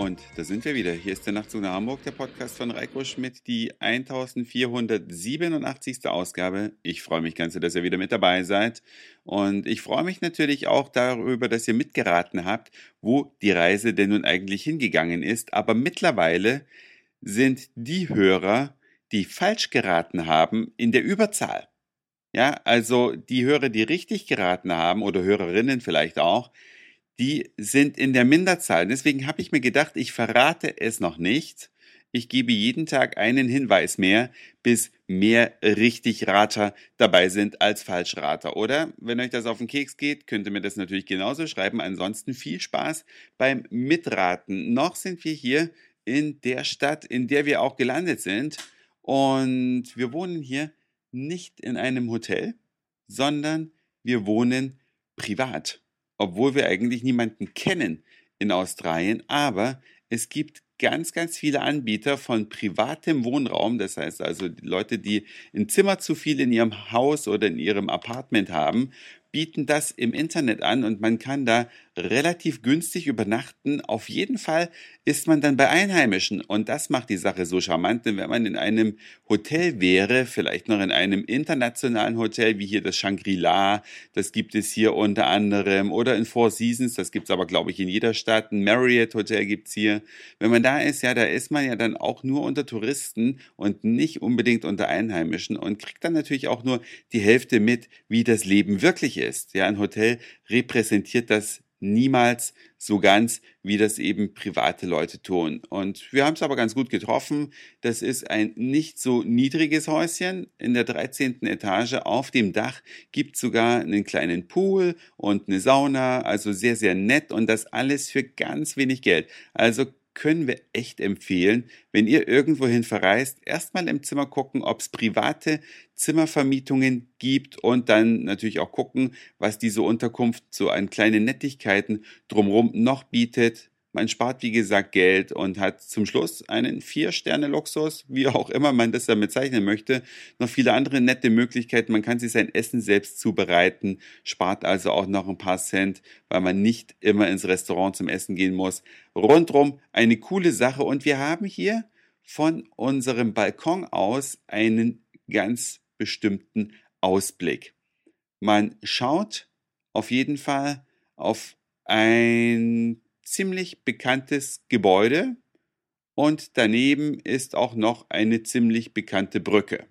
Und da sind wir wieder. Hier ist der Nachtzug nach Hamburg, der Podcast von Reiko Schmidt, die 1487. Ausgabe. Ich freue mich ganz, dass ihr wieder mit dabei seid. Und ich freue mich natürlich auch darüber, dass ihr mitgeraten habt, wo die Reise denn nun eigentlich hingegangen ist. Aber mittlerweile sind die Hörer, die falsch geraten haben, in der Überzahl. Ja, also die Hörer, die richtig geraten haben oder Hörerinnen vielleicht auch, die sind in der Minderzahl. Deswegen habe ich mir gedacht, ich verrate es noch nicht. Ich gebe jeden Tag einen Hinweis mehr, bis mehr Richtigrater dabei sind als Falschrater. Oder wenn euch das auf den Keks geht, könnt ihr mir das natürlich genauso schreiben. Ansonsten viel Spaß beim Mitraten. Noch sind wir hier in der Stadt, in der wir auch gelandet sind. Und wir wohnen hier nicht in einem Hotel, sondern wir wohnen privat obwohl wir eigentlich niemanden kennen in Australien, aber es gibt ganz, ganz viele Anbieter von privatem Wohnraum, das heißt also die Leute, die ein Zimmer zu viel in ihrem Haus oder in ihrem Apartment haben, bieten das im Internet an und man kann da relativ günstig übernachten. Auf jeden Fall ist man dann bei Einheimischen und das macht die Sache so charmant, denn wenn man in einem Hotel wäre, vielleicht noch in einem internationalen Hotel wie hier das Shangri-La, das gibt es hier unter anderem, oder in Four Seasons, das gibt es aber glaube ich in jeder Stadt, ein Marriott Hotel gibt es hier. Wenn man da ist, ja, da ist man ja dann auch nur unter Touristen und nicht unbedingt unter Einheimischen und kriegt dann natürlich auch nur die Hälfte mit, wie das Leben wirklich ist. Ja, ein Hotel repräsentiert das niemals so ganz, wie das eben private Leute tun. Und wir haben es aber ganz gut getroffen. Das ist ein nicht so niedriges Häuschen in der 13. Etage. Auf dem Dach gibt sogar einen kleinen Pool und eine Sauna. Also sehr, sehr nett und das alles für ganz wenig Geld. Also können wir echt empfehlen, wenn ihr irgendwohin verreist, erstmal im Zimmer gucken, ob es private Zimmervermietungen gibt und dann natürlich auch gucken, was diese Unterkunft so an kleinen Nettigkeiten drumherum noch bietet. Man spart, wie gesagt, Geld und hat zum Schluss einen Vier-Sterne-Luxus, wie auch immer man das damit zeichnen möchte. Noch viele andere nette Möglichkeiten. Man kann sich sein Essen selbst zubereiten, spart also auch noch ein paar Cent, weil man nicht immer ins Restaurant zum Essen gehen muss. Rundrum eine coole Sache und wir haben hier von unserem Balkon aus einen ganz bestimmten Ausblick. Man schaut auf jeden Fall auf ein ziemlich bekanntes Gebäude und daneben ist auch noch eine ziemlich bekannte Brücke.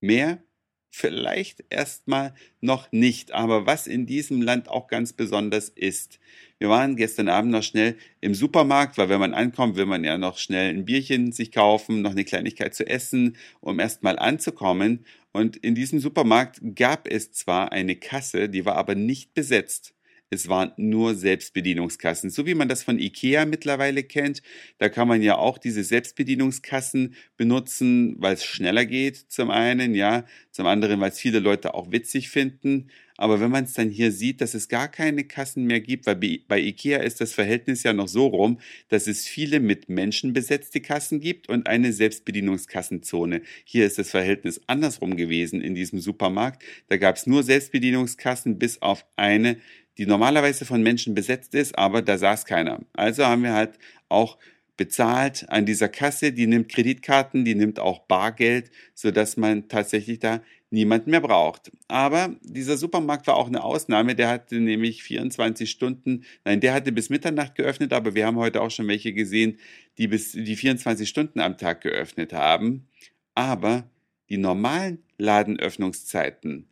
Mehr vielleicht erstmal noch nicht, aber was in diesem Land auch ganz besonders ist. Wir waren gestern Abend noch schnell im Supermarkt, weil wenn man ankommt, will man ja noch schnell ein Bierchen sich kaufen, noch eine Kleinigkeit zu essen, um erstmal anzukommen. Und in diesem Supermarkt gab es zwar eine Kasse, die war aber nicht besetzt. Es waren nur Selbstbedienungskassen, so wie man das von IKEA mittlerweile kennt. Da kann man ja auch diese Selbstbedienungskassen benutzen, weil es schneller geht, zum einen, ja, zum anderen, weil es viele Leute auch witzig finden. Aber wenn man es dann hier sieht, dass es gar keine Kassen mehr gibt, weil bei IKEA ist das Verhältnis ja noch so rum, dass es viele mit Menschen besetzte Kassen gibt und eine Selbstbedienungskassenzone. Hier ist das Verhältnis andersrum gewesen in diesem Supermarkt. Da gab es nur Selbstbedienungskassen bis auf eine die normalerweise von Menschen besetzt ist, aber da saß keiner. Also haben wir halt auch bezahlt an dieser Kasse, die nimmt Kreditkarten, die nimmt auch Bargeld, so dass man tatsächlich da niemanden mehr braucht. Aber dieser Supermarkt war auch eine Ausnahme, der hatte nämlich 24 Stunden, nein, der hatte bis Mitternacht geöffnet, aber wir haben heute auch schon welche gesehen, die bis die 24 Stunden am Tag geöffnet haben. Aber die normalen Ladenöffnungszeiten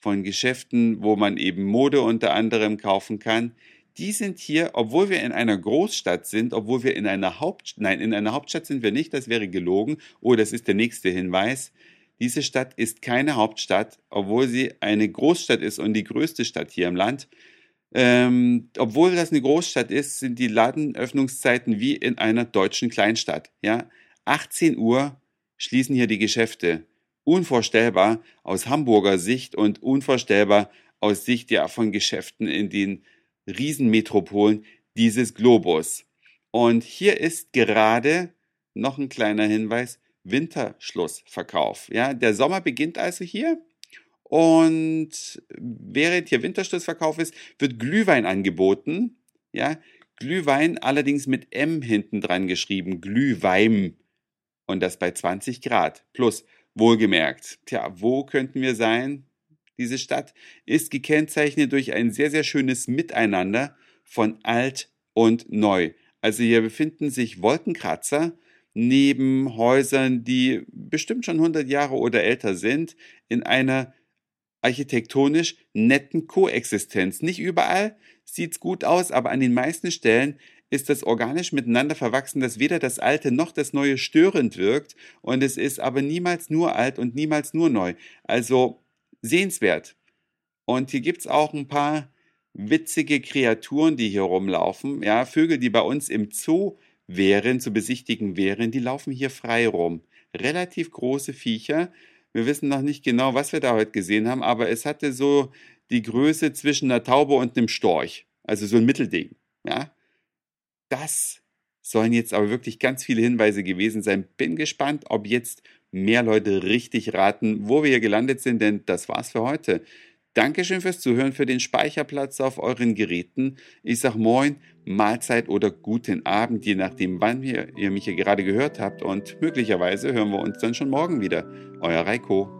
von Geschäften, wo man eben Mode unter anderem kaufen kann, die sind hier, obwohl wir in einer Großstadt sind, obwohl wir in einer Hauptstadt, nein, in einer Hauptstadt sind wir nicht, das wäre gelogen. Oh, das ist der nächste Hinweis. Diese Stadt ist keine Hauptstadt, obwohl sie eine Großstadt ist und die größte Stadt hier im Land. Ähm, obwohl das eine Großstadt ist, sind die Ladenöffnungszeiten wie in einer deutschen Kleinstadt. Ja, 18 Uhr schließen hier die Geschäfte unvorstellbar aus Hamburger Sicht und unvorstellbar aus Sicht ja von Geschäften in den Riesenmetropolen dieses Globus. Und hier ist gerade noch ein kleiner Hinweis, Winterschlussverkauf. Ja, der Sommer beginnt also hier und während hier Winterschlussverkauf ist, wird Glühwein angeboten. Ja, Glühwein allerdings mit M hinten dran geschrieben, Glühweim. Und das bei 20 Grad. Plus, wohlgemerkt, tja, wo könnten wir sein? Diese Stadt ist gekennzeichnet durch ein sehr, sehr schönes Miteinander von alt und neu. Also hier befinden sich Wolkenkratzer neben Häusern, die bestimmt schon 100 Jahre oder älter sind, in einer architektonisch netten Koexistenz. Nicht überall sieht's gut aus, aber an den meisten Stellen ist das organisch miteinander verwachsen, dass weder das Alte noch das Neue störend wirkt und es ist aber niemals nur alt und niemals nur neu. Also sehenswert. Und hier gibt's auch ein paar witzige Kreaturen, die hier rumlaufen. Ja, Vögel, die bei uns im Zoo wären, zu besichtigen wären, die laufen hier frei rum. Relativ große Viecher, wir wissen noch nicht genau, was wir da heute gesehen haben, aber es hatte so die Größe zwischen einer Taube und einem Storch. Also so ein Mittelding. Ja? Das sollen jetzt aber wirklich ganz viele Hinweise gewesen sein. Bin gespannt, ob jetzt mehr Leute richtig raten, wo wir hier gelandet sind, denn das war's für heute. Dankeschön fürs Zuhören, für den Speicherplatz auf euren Geräten. Ich sag Moin, Mahlzeit oder guten Abend, je nachdem, wann ihr, ihr mich hier gerade gehört habt. Und möglicherweise hören wir uns dann schon morgen wieder. Euer Reiko.